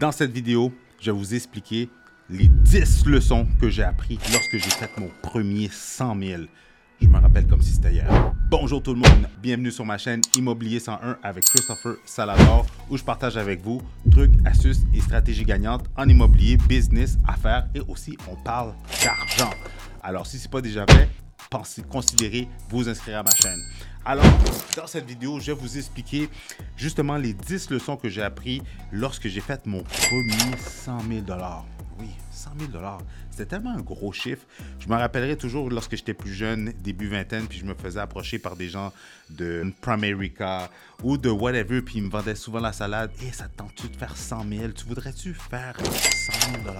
Dans cette vidéo, je vais vous expliquer les 10 leçons que j'ai appris lorsque j'ai fait mon premier 100 000. Je me rappelle comme si c'était hier. Bonjour tout le monde, bienvenue sur ma chaîne Immobilier 101 avec Christopher Salador où je partage avec vous trucs, astuces et stratégies gagnantes en immobilier, business, affaires et aussi on parle d'argent. Alors si ce n'est pas déjà fait, pensez, considérez vous inscrire à ma chaîne. Alors, dans cette vidéo, je vais vous expliquer justement les 10 leçons que j'ai appris lorsque j'ai fait mon premier 100 000 oui, 100 000 C'était tellement un gros chiffre. Je me rappellerai toujours lorsque j'étais plus jeune, début vingtaine, puis je me faisais approcher par des gens de Primerica ou de whatever, puis ils me vendaient souvent la salade. Et ça te tente-tu de faire 100 000 Tu voudrais-tu faire 100 000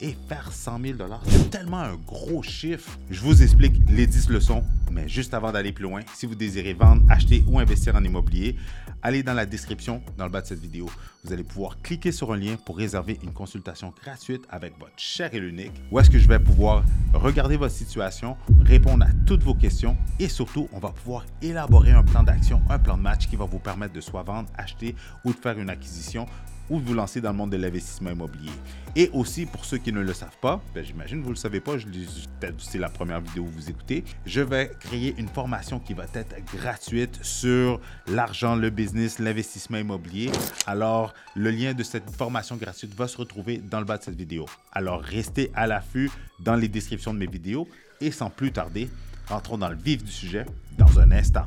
et faire 100 000 C'est tellement un gros chiffre. Je vous explique les 10 leçons, mais juste avant d'aller plus loin, si vous désirez vendre, acheter ou investir en immobilier, allez dans la description dans le bas de cette vidéo. Vous allez pouvoir cliquer sur un lien pour réserver une consultation gratuite avec votre cher et l'unique, où est-ce que je vais pouvoir regarder votre situation, répondre à toutes vos questions et surtout, on va pouvoir élaborer un plan d'action, un plan de match qui va vous permettre de soit vendre, acheter ou de faire une acquisition ou vous lancer dans le monde de l'investissement immobilier. Et aussi, pour ceux qui ne le savent pas, ben, j'imagine que vous ne le savez pas, peut-être c'est la première vidéo que vous écoutez, je vais créer une formation qui va être gratuite sur l'argent, le business, l'investissement immobilier. Alors, le lien de cette formation gratuite va se retrouver dans le bas de cette vidéo. Alors, restez à l'affût dans les descriptions de mes vidéos et sans plus tarder, rentrons dans le vif du sujet dans un instant.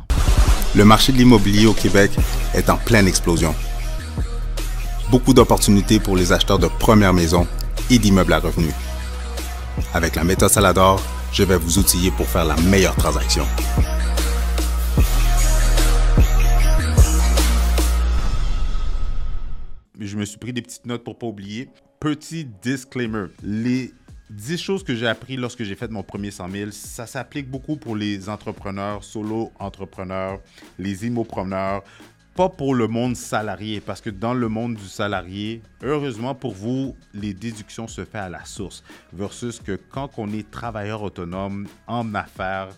Le marché de l'immobilier au Québec est en pleine explosion beaucoup d'opportunités pour les acheteurs de première maison et d'immeubles à revenus. Avec la méthode Salador, je vais vous outiller pour faire la meilleure transaction. Je me suis pris des petites notes pour pas oublier. Petit disclaimer, les 10 choses que j'ai appris lorsque j'ai fait mon premier 100 000, ça s'applique beaucoup pour les entrepreneurs, solo entrepreneurs, les immopreneurs, pas pour le monde salarié, parce que dans le monde du salarié, heureusement pour vous, les déductions se font à la source, versus que quand on est travailleur autonome en affaires,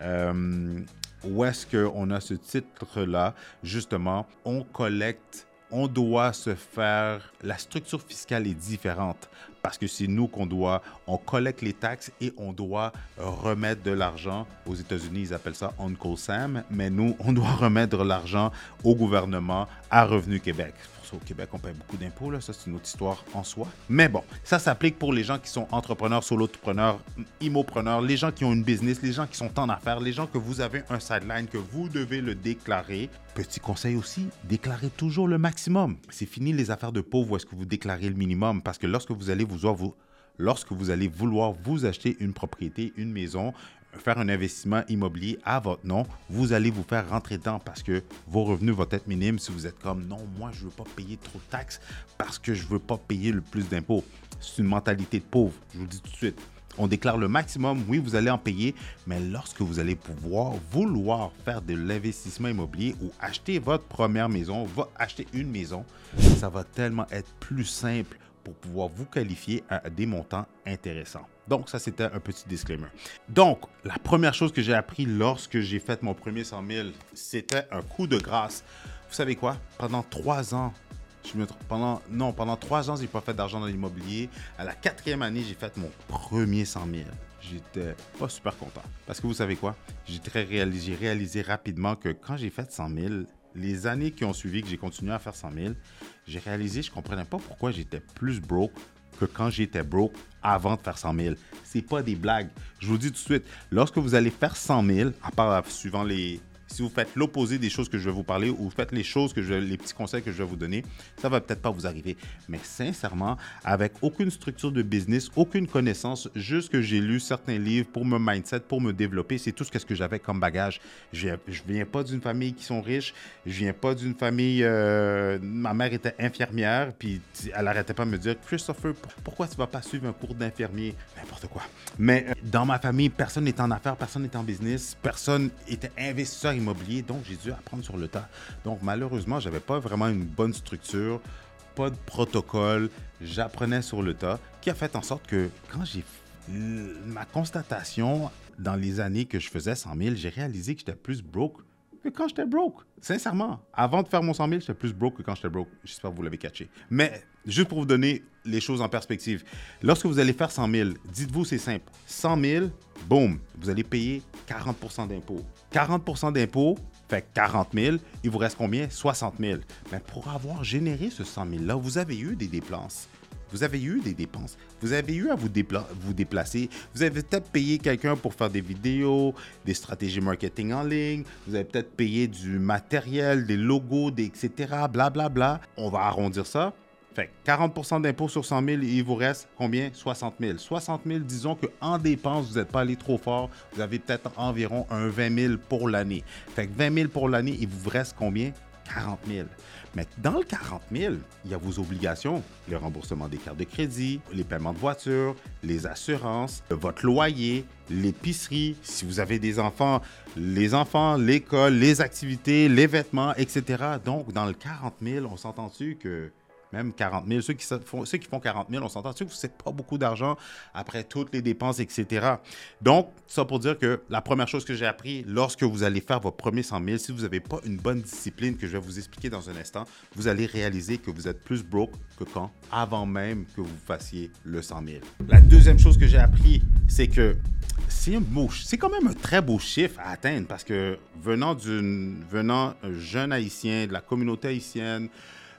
euh, où est-ce qu'on a ce titre-là, justement, on collecte on doit se faire, la structure fiscale est différente parce que c'est nous qu'on doit, on collecte les taxes et on doit remettre de l'argent. Aux États-Unis, ils appellent ça Uncle Sam, mais nous, on doit remettre l'argent au gouvernement, à Revenu Québec au Québec, on paye beaucoup d'impôts, ça c'est une autre histoire en soi. Mais bon, ça s'applique pour les gens qui sont entrepreneurs, solopreneurs, immopreneurs, les gens qui ont une business, les gens qui sont en affaires, les gens que vous avez un sideline, que vous devez le déclarer. Petit conseil aussi, déclarez toujours le maximum. C'est fini les affaires de pauvres où est-ce que vous déclarez le minimum, parce que lorsque vous allez lorsque vous allez vouloir vous acheter une propriété, une maison, faire un investissement immobilier à votre nom, vous allez vous faire rentrer dedans parce que vos revenus vont être minimes si vous êtes comme non, moi je ne veux pas payer trop de taxes parce que je ne veux pas payer le plus d'impôts. C'est une mentalité de pauvre, je vous le dis tout de suite. On déclare le maximum, oui, vous allez en payer, mais lorsque vous allez pouvoir vouloir faire de l'investissement immobilier ou acheter votre première maison, acheter une maison, ça va tellement être plus simple pour pouvoir vous qualifier à des montants intéressants. Donc, ça, c'était un petit disclaimer. Donc, la première chose que j'ai appris lorsque j'ai fait mon premier 100 000, c'était un coup de grâce. Vous savez quoi? Pendant trois ans, je me pendant non pendant trois ans j'ai pas fait d'argent dans l'immobilier. À la quatrième année j'ai fait mon premier 100 000. J'étais pas super content parce que vous savez quoi? J'ai réalisé, réalisé rapidement que quand j'ai fait 100 000, les années qui ont suivi que j'ai continué à faire 100 000, j'ai réalisé je comprenais pas pourquoi j'étais plus broke que quand j'étais broke avant de faire 100 000. C'est pas des blagues. Je vous dis tout de suite, lorsque vous allez faire 100 000, à part suivant les, si vous faites l'opposé des choses que je vais vous parler ou faites les choses que je, les petits conseils que je vais vous donner, ça va peut-être pas vous arriver. Mais sincèrement, avec aucune structure de business, aucune connaissance, juste que j'ai lu certains livres pour me mindset, pour me développer, c'est tout ce que j'avais comme bagage. Je ne viens pas d'une famille qui sont riches, je viens pas d'une famille. Euh, ma mère était infirmière, puis elle arrêtait pas de me dire Christopher, pourquoi tu vas pas suivre un cours d'infirmier? N'importe quoi. Mais euh, dans ma famille, personne n'est en affaires, personne n'est en business, personne était investisseur donc j'ai dû apprendre sur le tas. Donc malheureusement, j'avais pas vraiment une bonne structure, pas de protocole, j'apprenais sur le tas, qui a fait en sorte que quand j'ai ma constatation dans les années que je faisais 100 000, j'ai réalisé que j'étais plus broke que quand j'étais broke. Sincèrement, avant de faire mon 100 000, j'étais plus broke que quand j'étais broke. J'espère que vous l'avez catché. Mais juste pour vous donner les choses en perspective, lorsque vous allez faire 100 000, dites-vous, c'est simple. 100 000, boum, vous allez payer 40% d'impôts. 40% d'impôts, fait 40 000, il vous reste combien? 60 000. Mais pour avoir généré ce 100 000-là, vous avez eu des dépenses. Vous avez eu des dépenses. Vous avez eu à vous, déplacer. Vous avez peut-être payé quelqu'un pour faire des vidéos, des stratégies marketing en ligne. Vous avez peut-être payé du matériel, des logos, etc. Blablabla. Bla, bla. On va arrondir ça. Fait 40% d'impôt sur 100 000, il vous reste combien? 60 000. 60 000, disons qu'en dépenses, vous n'êtes pas allé trop fort. Vous avez peut-être environ un 20 000 pour l'année. Fait que 20 000 pour l'année, il vous reste combien? 40 000. Mais dans le 40 000, il y a vos obligations, le remboursement des cartes de crédit, les paiements de voiture, les assurances, votre loyer, l'épicerie, si vous avez des enfants, les enfants, l'école, les activités, les vêtements, etc. Donc, dans le 40 000, on s'entend-tu que même 40 000. Ceux qui, font, ceux qui font 40 000, on s'entend que c'est pas beaucoup d'argent après toutes les dépenses, etc. Donc, ça pour dire que la première chose que j'ai appris lorsque vous allez faire vos premiers 100 000, si vous n'avez pas une bonne discipline que je vais vous expliquer dans un instant, vous allez réaliser que vous êtes plus broke que quand, avant même que vous fassiez le 100 000. La deuxième chose que j'ai appris, c'est que c'est quand même un très beau chiffre à atteindre parce que venant d'une, venant un jeune haïtien, de la communauté haïtienne,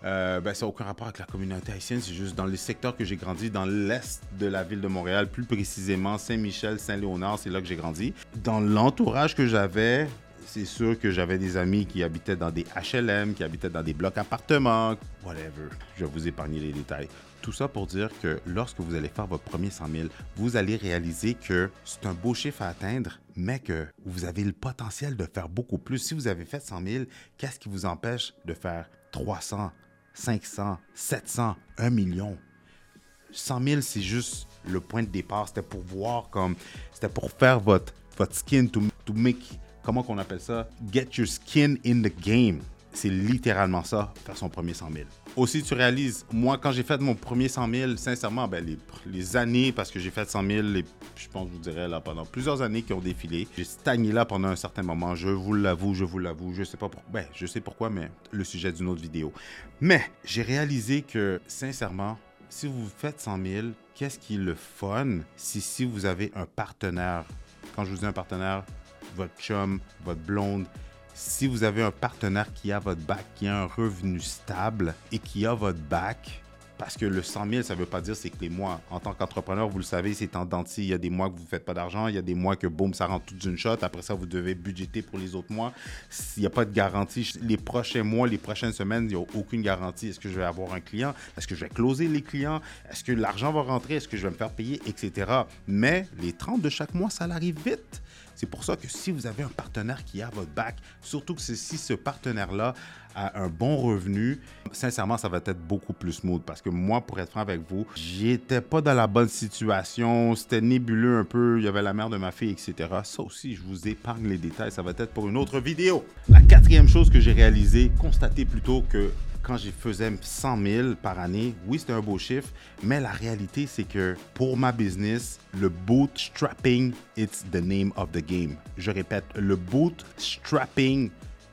euh, ben, ça n'a aucun rapport avec la communauté haïtienne, c'est juste dans les secteurs que j'ai grandi, dans l'est de la ville de Montréal, plus précisément Saint-Michel, Saint-Léonard, c'est là que j'ai grandi. Dans l'entourage que j'avais, c'est sûr que j'avais des amis qui habitaient dans des HLM, qui habitaient dans des blocs appartements, whatever. Je vais vous épargner les détails. Tout ça pour dire que lorsque vous allez faire votre premier 100 000, vous allez réaliser que c'est un beau chiffre à atteindre, mais que vous avez le potentiel de faire beaucoup plus. Si vous avez fait 100 000, qu'est-ce qui vous empêche de faire 300, 500, 700, 1 million. 100 000, c'est juste le point de départ. C'était pour voir comme. C'était pour faire votre, skin, to, to make. Comment qu'on appelle ça? Get your skin in the game. C'est littéralement ça, faire son premier 100 000. Aussi, tu réalises, moi, quand j'ai fait mon premier 100 000, sincèrement, ben, les, années, parce que j'ai fait 100 000, je pense, je vous dirais, là, pendant plusieurs années qui ont défilé, j'ai stagné là pendant un certain moment. Je vous l'avoue, je vous l'avoue. Je sais pas pourquoi. Ben, je sais pourquoi, mais le sujet d'une autre vidéo. Mais j'ai réalisé que, sincèrement, si vous faites 100 000, qu'est-ce qui est le fun si, si vous avez un partenaire? Quand je vous dis un partenaire, votre chum, votre blonde, si vous avez un partenaire qui a votre bac, qui a un revenu stable et qui a votre bac, parce que le 100 000, ça ne veut pas dire c'est que les mois. En tant qu'entrepreneur, vous le savez, c'est en dentier. Il y a des mois que vous ne faites pas d'argent. Il y a des mois que, boum, ça rentre tout d'une shot. Après ça, vous devez budgéter pour les autres mois. Il n'y a pas de garantie. Les prochains mois, les prochaines semaines, il n'y a aucune garantie. Est-ce que je vais avoir un client? Est-ce que je vais closer les clients? Est-ce que l'argent va rentrer? Est-ce que je vais me faire payer? Etc. Mais les 30 de chaque mois, ça arrive vite. C'est pour ça que si vous avez un partenaire qui a votre bac, surtout que si ce partenaire-là a un bon revenu, sincèrement, ça va être beaucoup plus smooth. Parce que moi, pour être franc avec vous, j'étais pas dans la bonne situation. C'était nébuleux un peu. Il y avait la mère de ma fille, etc. Ça aussi, je vous épargne les détails. Ça va être pour une autre vidéo. La quatrième chose que j'ai réalisée, constater plutôt que quand je faisais 100 000 par année, oui, c'était un beau chiffre, mais la réalité, c'est que pour ma business, le bootstrapping, it's the name of the game. Je répète, le bootstrapping,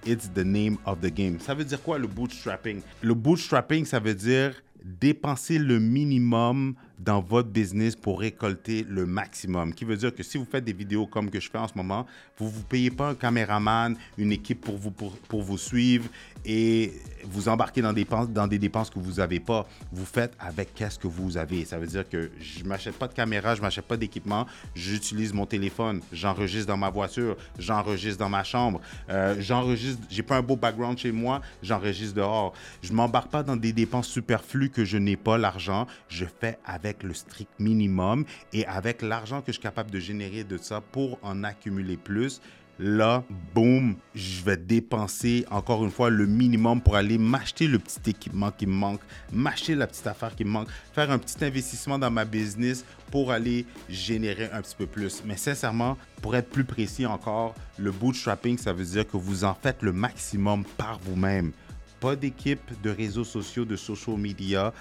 it's the name of the game. Ça veut dire quoi le bootstrapping? Le bootstrapping, ça veut dire dépenser le minimum dans votre business pour récolter le maximum. Qui veut dire que si vous faites des vidéos comme que je fais en ce moment, vous ne vous payez pas un caméraman, une équipe pour vous, pour, pour vous suivre et vous embarquez dans des, dans des dépenses que vous n'avez pas. Vous faites avec qu'est-ce que vous avez. Ça veut dire que je ne m'achète pas de caméra, je ne m'achète pas d'équipement, j'utilise mon téléphone, j'enregistre dans ma voiture, j'enregistre dans ma chambre, euh, j'enregistre, j'ai pas un beau background chez moi, j'enregistre dehors. Je m'embarque pas dans des dépenses superflues que je n'ai pas l'argent, je fais avec le strict minimum et avec l'argent que je suis capable de générer de ça pour en accumuler plus, là, boum, je vais dépenser encore une fois le minimum pour aller m'acheter le petit équipement qui me manque, m'acheter la petite affaire qui me manque, faire un petit investissement dans ma business pour aller générer un petit peu plus. Mais sincèrement, pour être plus précis encore, le bootstrapping, ça veut dire que vous en faites le maximum par vous-même. Pas d'équipe de réseaux sociaux, de social media,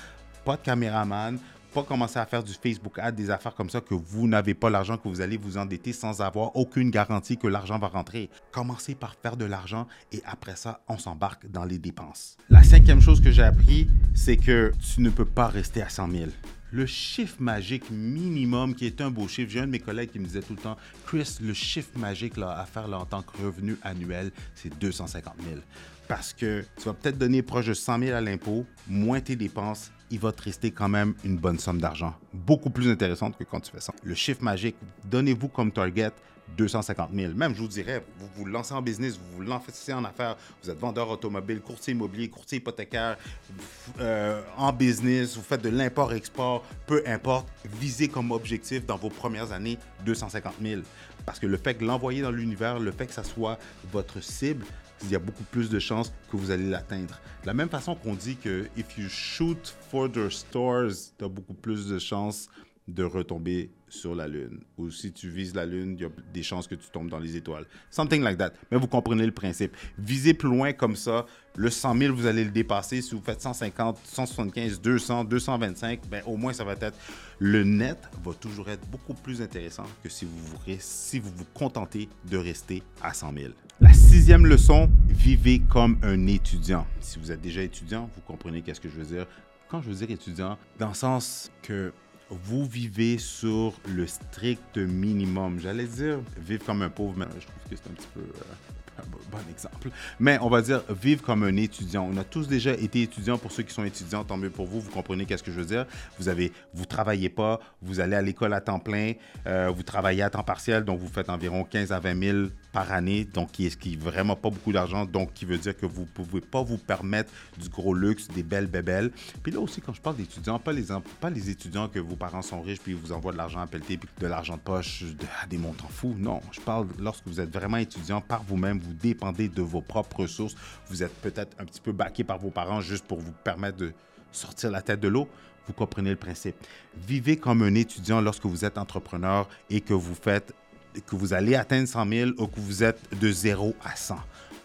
pas de caméraman, commencer à faire du Facebook Ad, des affaires comme ça que vous n'avez pas l'argent, que vous allez vous endetter sans avoir aucune garantie que l'argent va rentrer. Commencez par faire de l'argent et après ça, on s'embarque dans les dépenses. La cinquième chose que j'ai appris, c'est que tu ne peux pas rester à 100 000 le chiffre magique minimum qui est un beau chiffre. J'ai un de mes collègues qui me disait tout le temps, Chris, le chiffre magique là, à faire là, en tant que revenu annuel, c'est 250 000. Parce que tu vas peut-être donner proche de 100 000 à l'impôt, moins tes dépenses, il va te rester quand même une bonne somme d'argent. Beaucoup plus intéressante que quand tu fais ça. Le chiffre magique, donnez-vous comme target 250 000. Même, je vous dirais, vous vous lancez en business, vous vous lancez en affaires, vous êtes vendeur automobile, courtier immobilier, courtier hypothécaire, euh, en business, vous faites de l'import-export, peu importe, visez comme objectif dans vos premières années 250 000. Parce que le fait que l'envoyer dans l'univers, le fait que ça soit votre cible, il y a beaucoup plus de chances que vous allez l'atteindre. De la même façon qu'on dit que if you shoot for the stars, tu as beaucoup plus de chances de retomber sur la Lune. Ou si tu vises la Lune, il y a des chances que tu tombes dans les étoiles. Something like that. Mais vous comprenez le principe. Visez plus loin comme ça. Le 100 000, vous allez le dépasser. Si vous faites 150, 175, 200, 225, ben au moins ça va être... Le net va toujours être beaucoup plus intéressant que si vous vous, contentez de rester à 100 000. La sixième leçon, vivez comme un étudiant. Si vous êtes déjà étudiant, vous comprenez qu'est-ce que je veux dire. Quand je veux dire étudiant, dans le sens que vous vivez sur le strict minimum. J'allais dire vivre comme un pauvre, mais je trouve que c'est un petit peu euh, un bon exemple. Mais on va dire vivre comme un étudiant. On a tous déjà été étudiants. Pour ceux qui sont étudiants, tant mieux pour vous. Vous comprenez qu'est-ce que je veux dire. Vous avez, vous travaillez pas, vous allez à l'école à temps plein, euh, vous travaillez à temps partiel, donc vous faites environ 15 à 20 000 année, donc qui est, qui vraiment pas beaucoup d'argent, donc qui veut dire que vous pouvez pas vous permettre du gros luxe, des belles bébelles. Puis là aussi, quand je parle d'étudiants, pas les, étudiants que vos parents sont riches puis vous envoient de l'argent à pelleter puis de l'argent de poche à des montants fous. Non, je parle lorsque vous êtes vraiment étudiant par vous-même, vous dépendez de vos propres ressources, vous êtes peut-être un petit peu baqué par vos parents juste pour vous permettre de sortir la tête de l'eau vous comprenez le principe. Vivez comme un étudiant lorsque vous êtes entrepreneur et que vous faites que vous allez atteindre 100 000 ou que vous êtes de 0 à 100.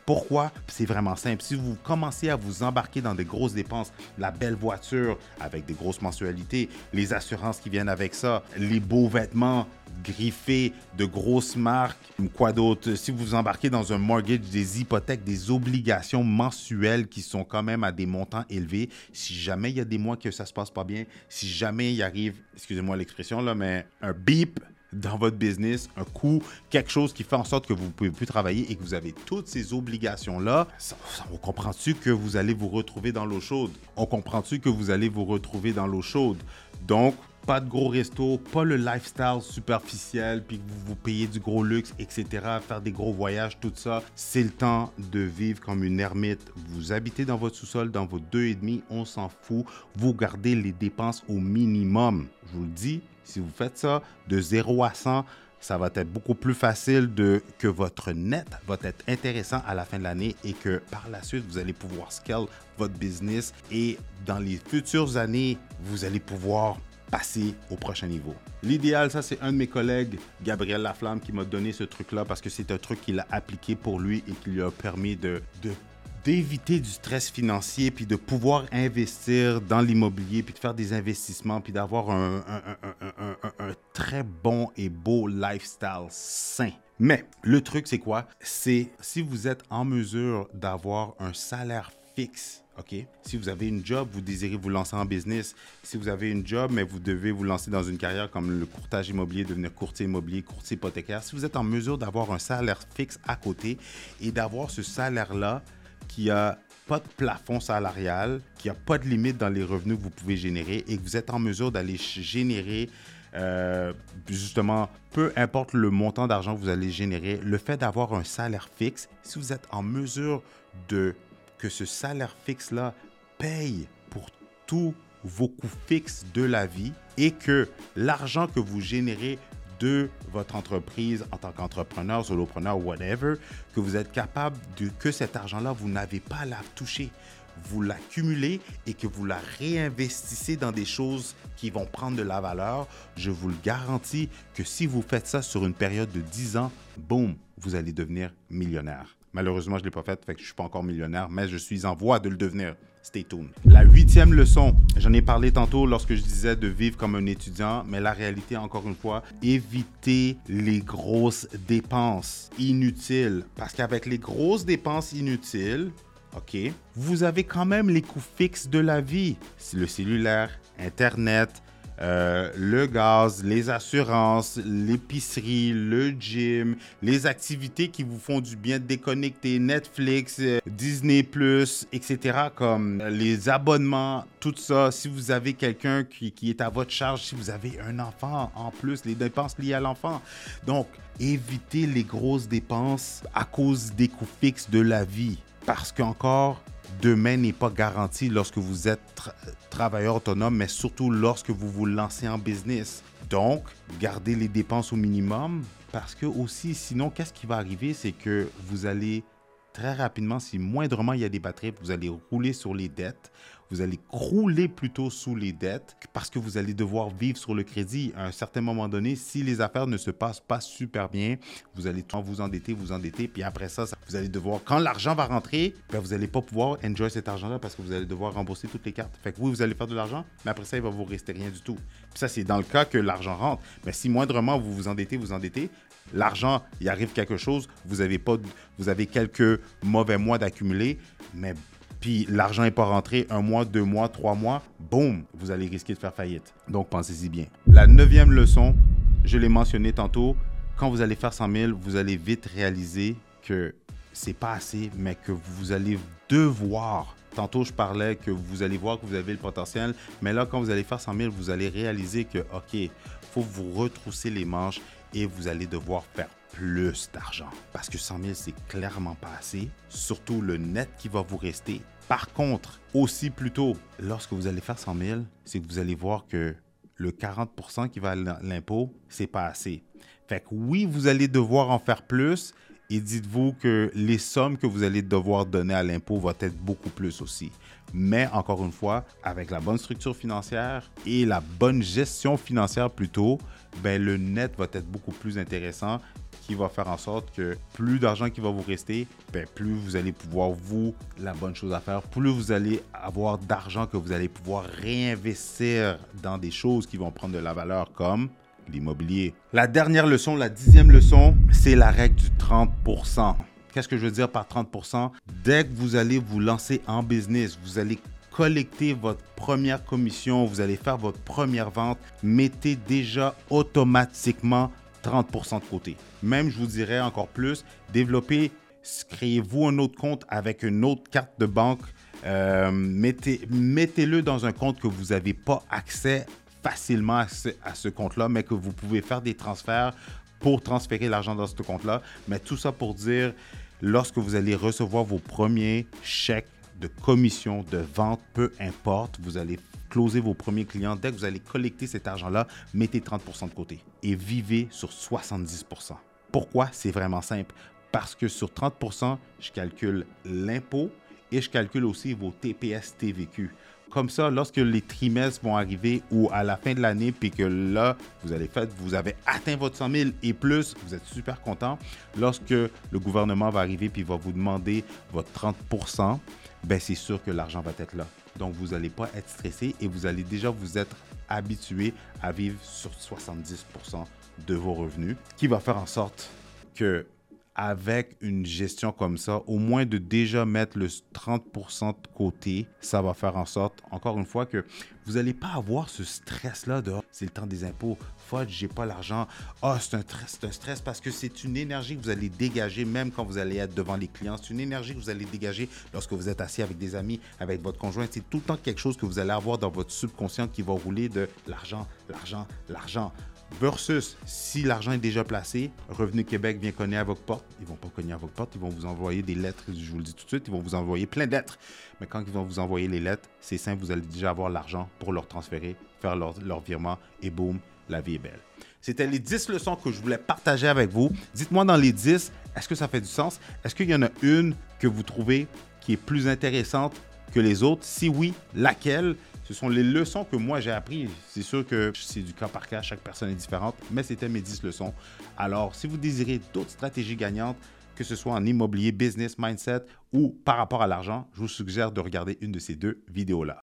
Pourquoi? C'est vraiment simple. Si vous commencez à vous embarquer dans des grosses dépenses, la belle voiture avec des grosses mensualités, les assurances qui viennent avec ça, les beaux vêtements griffés de grosses marques, quoi d'autre? Si vous embarquez dans un mortgage, des hypothèques, des obligations mensuelles qui sont quand même à des montants élevés, si jamais il y a des mois que ça se passe pas bien, si jamais il arrive, excusez-moi l'expression là, mais un beep dans votre business, un coût, quelque chose qui fait en sorte que vous ne pouvez plus travailler et que vous avez toutes ces obligations-là, on comprend-tu que vous allez vous retrouver dans l'eau chaude? On comprend-tu que vous allez vous retrouver dans l'eau chaude? Donc, pas de gros restos, pas le lifestyle superficiel, puis que vous vous payez du gros luxe, etc., faire des gros voyages, tout ça. C'est le temps de vivre comme une ermite. Vous habitez dans votre sous-sol, dans vos deux et demi, on s'en fout. Vous gardez les dépenses au minimum. Je vous le dis, si vous faites ça de 0 à 100, ça va être beaucoup plus facile que votre net va être intéressant à la fin de l'année et que par la suite, vous allez pouvoir scale votre business et dans les futures années, vous allez pouvoir passer au prochain niveau. L'idéal, ça c'est un de mes collègues, Gabriel Laflamme, qui m'a donné ce truc-là parce que c'est un truc qu'il a appliqué pour lui et qui lui a permis de, d'éviter du stress financier, puis de pouvoir investir dans l'immobilier, puis de faire des investissements, puis d'avoir un, un, très bon et beau lifestyle sain. Mais le truc, c'est quoi? C'est si vous êtes en mesure d'avoir un salaire fixe OK? Si vous avez une job, vous désirez vous lancer en business. Si vous avez une job, mais vous devez vous lancer dans une carrière comme le courtage immobilier, devenir courtier immobilier, courtier hypothécaire. Si vous êtes en mesure d'avoir un salaire fixe à côté et d'avoir ce salaire-là qui a pas de plafond salarial, qui a pas de limite dans les revenus que vous pouvez générer et que vous êtes en mesure d'aller générer euh, justement, peu importe le montant d'argent que vous allez générer, le fait d'avoir un salaire fixe, si vous êtes en mesure de que ce salaire fixe-là paye pour tous vos coûts fixes de la vie et que l'argent que vous générez de votre entreprise en tant qu'entrepreneur, solopreneur, whatever, que vous êtes capable de que cet argent-là, vous n'avez pas à la toucher. Vous l'accumulez et que vous la réinvestissez dans des choses qui vont prendre de la valeur. Je vous le garantis que si vous faites ça sur une période de 10 ans, boum, vous allez devenir millionnaire. Malheureusement, je ne l'ai pas fait, je ne suis pas encore millionnaire, mais je suis en voie de le devenir. Stay tuned. La huitième leçon, j'en ai parlé tantôt lorsque je disais de vivre comme un étudiant, mais la réalité, encore une fois, éviter les grosses dépenses inutiles. Parce qu'avec les grosses dépenses inutiles, OK, vous avez quand même les coûts fixes de la vie. Le cellulaire, Internet, euh, le gaz, les assurances, l'épicerie, le gym, les activités qui vous font du bien déconnecter, Netflix, euh, Disney etc. comme les abonnements, tout ça. Si vous avez quelqu'un qui, est à votre charge, si vous avez un enfant en plus, les dépenses liées à l'enfant. Donc, évitez les grosses dépenses à cause des coûts fixes de la vie. Parce qu'encore, demain n'est pas garanti lorsque vous êtes travailleur autonome, mais surtout lorsque vous vous lancez en business. Donc, gardez les dépenses au minimum parce que aussi, sinon, qu'est-ce qui va arriver? C'est que vous allez très rapidement, si moindrement il y a des batteries, vous allez rouler sur les dettes vous allez crouler plutôt sous les dettes parce que vous allez devoir vivre sur le crédit. À un certain moment donné, si les affaires ne se passent pas super bien, vous allez vous endetter, vous endetter, puis après ça, vous allez devoir, quand l'argent va rentrer, ben vous n'allez pas pouvoir enjoy cet argent-là parce que vous allez devoir rembourser toutes les cartes. Fait que oui, vous allez faire de l'argent, mais après ça, il va vous rester rien du tout. Puis ça, c'est dans le cas que l'argent rentre. Mais si moindrement vous vous endettez, vous endettez, l'argent, il arrive quelque chose, vous avez pas, vous avez quelques mauvais mois d'accumuler, mais puis l'argent n'est pas rentré un mois, deux mois, trois mois, boum, vous allez risquer de faire faillite. Donc pensez-y bien. La neuvième leçon, je l'ai mentionné tantôt, quand vous allez faire 100 000, vous allez vite réaliser que c'est pas assez, mais que vous allez devoir. Tantôt, je parlais que vous allez voir que vous avez le potentiel, mais là, quand vous allez faire 100 000, vous allez réaliser que, OK, faut vous retrousser les manches et vous allez devoir faire plus d'argent. Parce que 100 000, c'est clairement pas assez. Surtout le net qui va vous rester. Par contre, aussi plutôt, lorsque vous allez faire 100 000, c'est que vous allez voir que le 40% qui va à l'impôt, c'est pas assez. Fait que oui, vous allez devoir en faire plus et dites-vous que les sommes que vous allez devoir donner à l'impôt vont être beaucoup plus aussi. Mais encore une fois, avec la bonne structure financière et la bonne gestion financière plutôt, ben le net va être beaucoup plus intéressant qui va faire en sorte que plus d'argent qui va vous rester, ben plus vous allez pouvoir vous, la bonne chose à faire, plus vous allez avoir d'argent que vous allez pouvoir réinvestir dans des choses qui vont prendre de la valeur comme l'immobilier. La dernière leçon, la dixième leçon, c'est la règle du 30%. Qu'est-ce que je veux dire par 30%? Dès que vous allez vous lancer en business, vous allez collecter votre première commission, vous allez faire votre première vente, mettez déjà automatiquement 30% de côté. Même, je vous dirais encore plus, développez, créez-vous un autre compte avec une autre carte de banque. Euh, mettez, mettez-le dans un compte que vous n'avez pas accès facilement à ce compte-là, mais que vous pouvez faire des transferts pour transférer l'argent dans ce compte-là. Mais tout ça pour dire, lorsque vous allez recevoir vos premiers chèques de commission, de vente, peu importe, vous allez closer vos premiers clients. Dès que vous allez collecter cet argent-là, mettez 30% de côté et vivez sur 70%. Pourquoi? C'est vraiment simple. Parce que sur 30%, je calcule l'impôt et je calcule aussi vos TPS TVQ. Comme ça, lorsque les trimestres vont arriver ou à la fin de l'année, puis que là, vous allez faire, vous avez atteint votre 100 000 et plus, vous êtes super content. Lorsque le gouvernement va arriver puis va vous demander votre 30 ben c'est sûr que l'argent va être là. Donc, vous n'allez pas être stressé et vous allez déjà vous être habitué à vivre sur 70% de vos revenus, qui va faire en sorte que avec une gestion comme ça, au moins de déjà mettre le 30% de côté, ça va faire en sorte, encore une fois, que vous n'allez pas avoir ce stress-là de oh, c'est le temps des impôts, je j'ai pas l'argent. oh, c'est un, un, stress parce que c'est une énergie que vous allez dégager même quand vous allez être devant les clients. C'est une énergie que vous allez dégager lorsque vous êtes assis avec des amis, avec votre conjoint. C'est tout le temps quelque chose que vous allez avoir dans votre subconscient qui va rouler de l'argent, l'argent, l'argent. Versus, si l'argent est déjà placé, Revenu Québec vient cogner à votre porte. Ils vont pas cogner à votre porte, ils vont vous envoyer des lettres, je vous le dis tout de suite, ils vont vous envoyer plein de. Mais quand ils vont vous envoyer les lettres, c'est simple, vous allez déjà avoir l'argent pour leur transférer, faire leur, leur virement et boum, la vie est belle. C'était les 10 leçons que je voulais partager avec vous. Dites-moi dans les 10, est-ce que ça fait du sens? Est-ce qu'il y en a une que vous trouvez qui est plus intéressante que les autres? Si oui, laquelle? Ce sont les leçons que moi j'ai apprises. C'est sûr que c'est du cas par cas, chaque personne est différente, mais c'était mes 10 leçons. Alors, si vous désirez d'autres stratégies gagnantes, que ce soit en immobilier, business, mindset ou par rapport à l'argent, je vous suggère de regarder une de ces deux vidéos-là.